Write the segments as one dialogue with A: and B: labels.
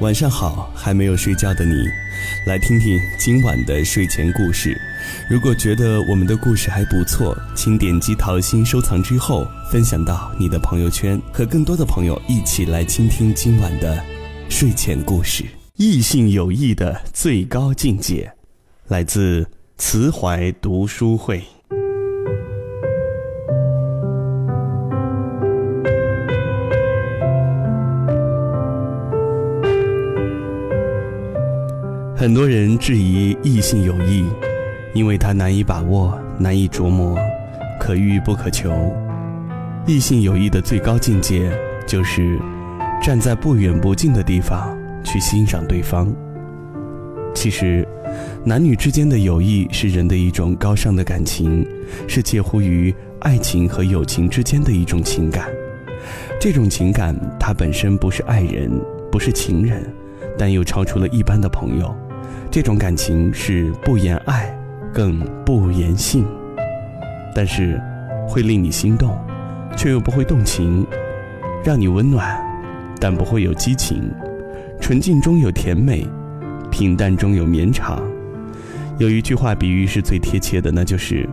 A: 晚上好，还没有睡觉的你，来听听今晚的睡前故事。如果觉得我们的故事还不错，请点击桃心收藏之后，分享到你的朋友圈，和更多的朋友一起来倾听今晚的睡前故事。异性友谊的最高境界，来自慈怀读书会。很多人质疑异性友谊，因为它难以把握、难以琢磨、可遇不可求。异性友谊的最高境界，就是站在不远不近的地方去欣赏对方。其实，男女之间的友谊是人的一种高尚的感情，是介乎于爱情和友情之间的一种情感。这种情感，它本身不是爱人，不是情人，但又超出了一般的朋友。这种感情是不言爱，更不言性，但是会令你心动，却又不会动情，让你温暖，但不会有激情，纯净中有甜美，平淡中有绵长。有一句话比喻是最贴切的，那就是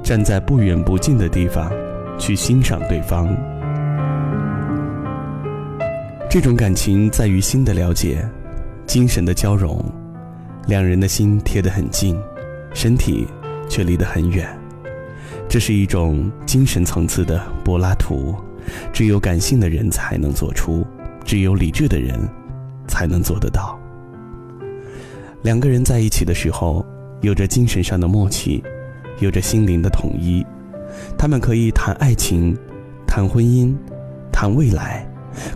A: 站在不远不近的地方去欣赏对方。这种感情在于心的了解，精神的交融。两人的心贴得很近，身体却离得很远，这是一种精神层次的柏拉图，只有感性的人才能做出，只有理智的人才能做得到。两个人在一起的时候，有着精神上的默契，有着心灵的统一，他们可以谈爱情，谈婚姻，谈未来，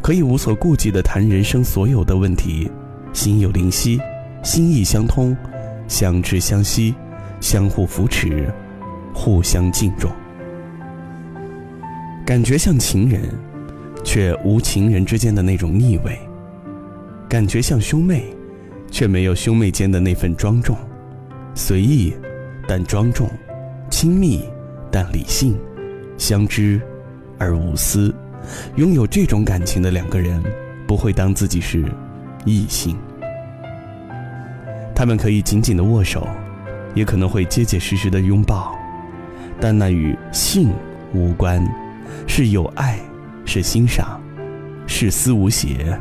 A: 可以无所顾忌地谈人生所有的问题，心有灵犀。心意相通，相知相惜，相互扶持，互相敬重。感觉像情人，却无情人之间的那种腻味；感觉像兄妹，却没有兄妹间的那份庄重。随意，但庄重；亲密，但理性；相知，而无私。拥有这种感情的两个人，不会当自己是异性。他们可以紧紧的握手，也可能会结结实实的拥抱，但那与性无关，是有爱，是欣赏，是思无邪，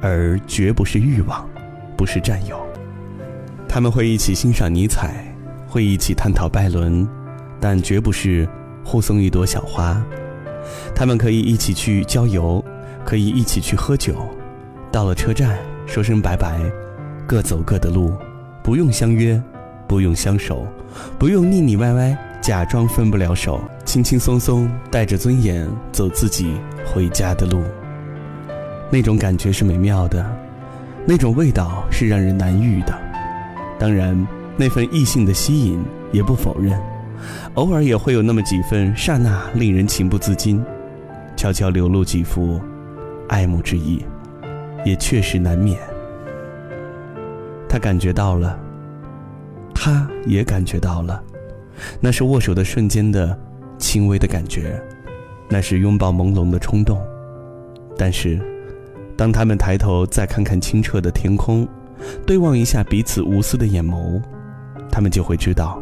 A: 而绝不是欲望，不是占有。他们会一起欣赏尼采，会一起探讨拜伦，但绝不是互送一朵小花。他们可以一起去郊游，可以一起去喝酒，到了车站说声拜拜，各走各的路。不用相约，不用相守，不用腻腻歪歪，假装分不了手，轻轻松松带着尊严走自己回家的路。那种感觉是美妙的，那种味道是让人难遇的。当然，那份异性的吸引也不否认，偶尔也会有那么几分刹那令人情不自禁，悄悄流露几幅爱慕之意，也确实难免。他感觉到了，他也感觉到了，那是握手的瞬间的轻微的感觉，那是拥抱朦胧的冲动。但是，当他们抬头再看看清澈的天空，对望一下彼此无私的眼眸，他们就会知道，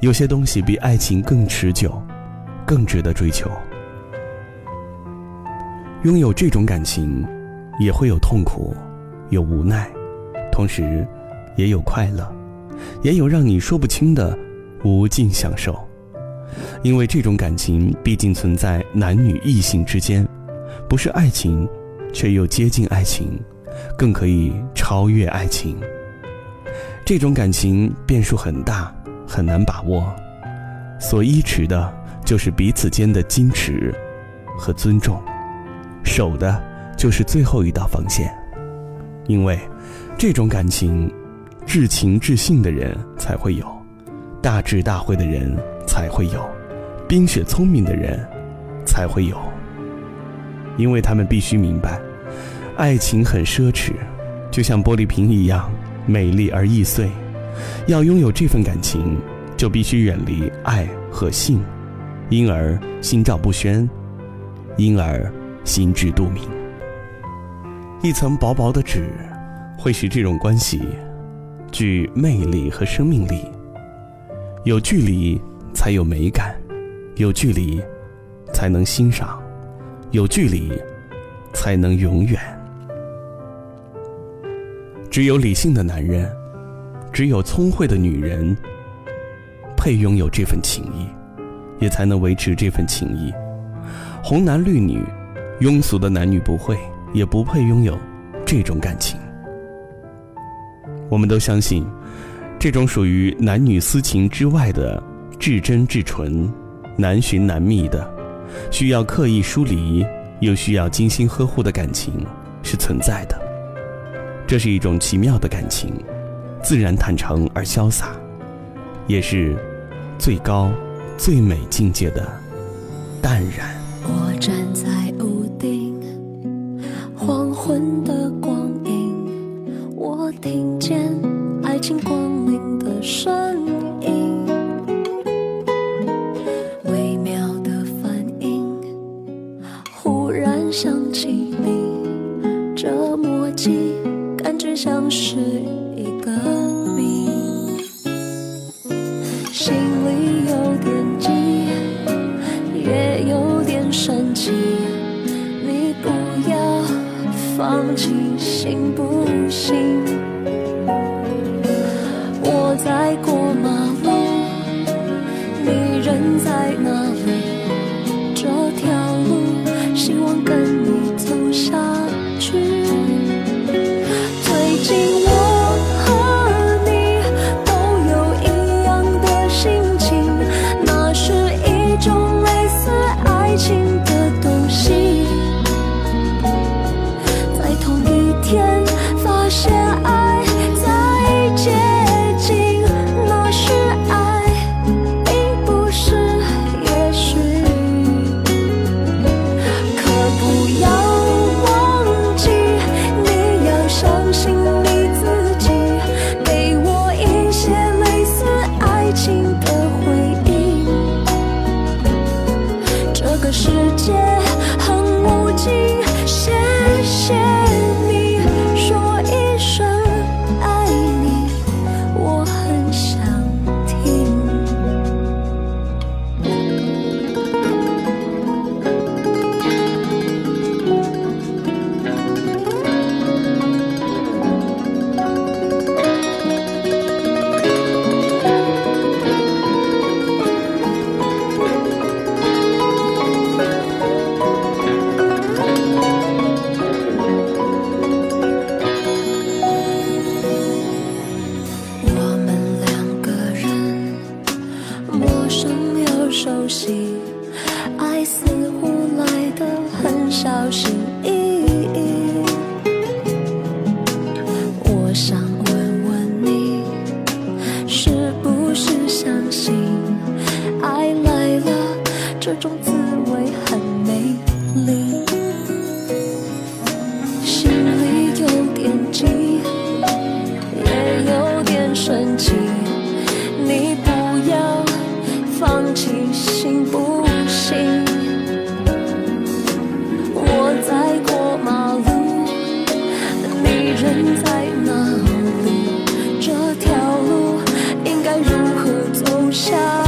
A: 有些东西比爱情更持久，更值得追求。拥有这种感情，也会有痛苦，有无奈。同时，也有快乐，也有让你说不清的无尽享受。因为这种感情毕竟存在男女异性之间，不是爱情，却又接近爱情，更可以超越爱情。这种感情变数很大，很难把握，所依持的就是彼此间的矜持和尊重，守的就是最后一道防线，因为。这种感情，至情至性的人才会有，大智大慧的人才会有，冰雪聪明的人才会有。因为他们必须明白，爱情很奢侈，就像玻璃瓶一样美丽而易碎。要拥有这份感情，就必须远离爱和性，因而心照不宣，因而心知肚明。一层薄薄的纸。会使这种关系具魅力和生命力。有距离才有美感，有距离才能欣赏，有距离才能永远。只有理性的男人，只有聪慧的女人，配拥有这份情谊，也才能维持这份情谊。红男绿女，庸俗的男女不会，也不配拥有这种感情。我们都相信，这种属于男女私情之外的至真至纯、难寻难觅的，需要刻意疏离又需要精心呵护的感情是存在的。这是一种奇妙的感情，自然坦诚而潇洒，也是最高、最美境界的淡然。
B: 我站在屋顶，黄昏的光，听见爱情光临的声音，微妙的反应，忽然想起你，这默契。感觉像是一个谜，心里有点急，也有点生气。你不要放弃，行不行？伤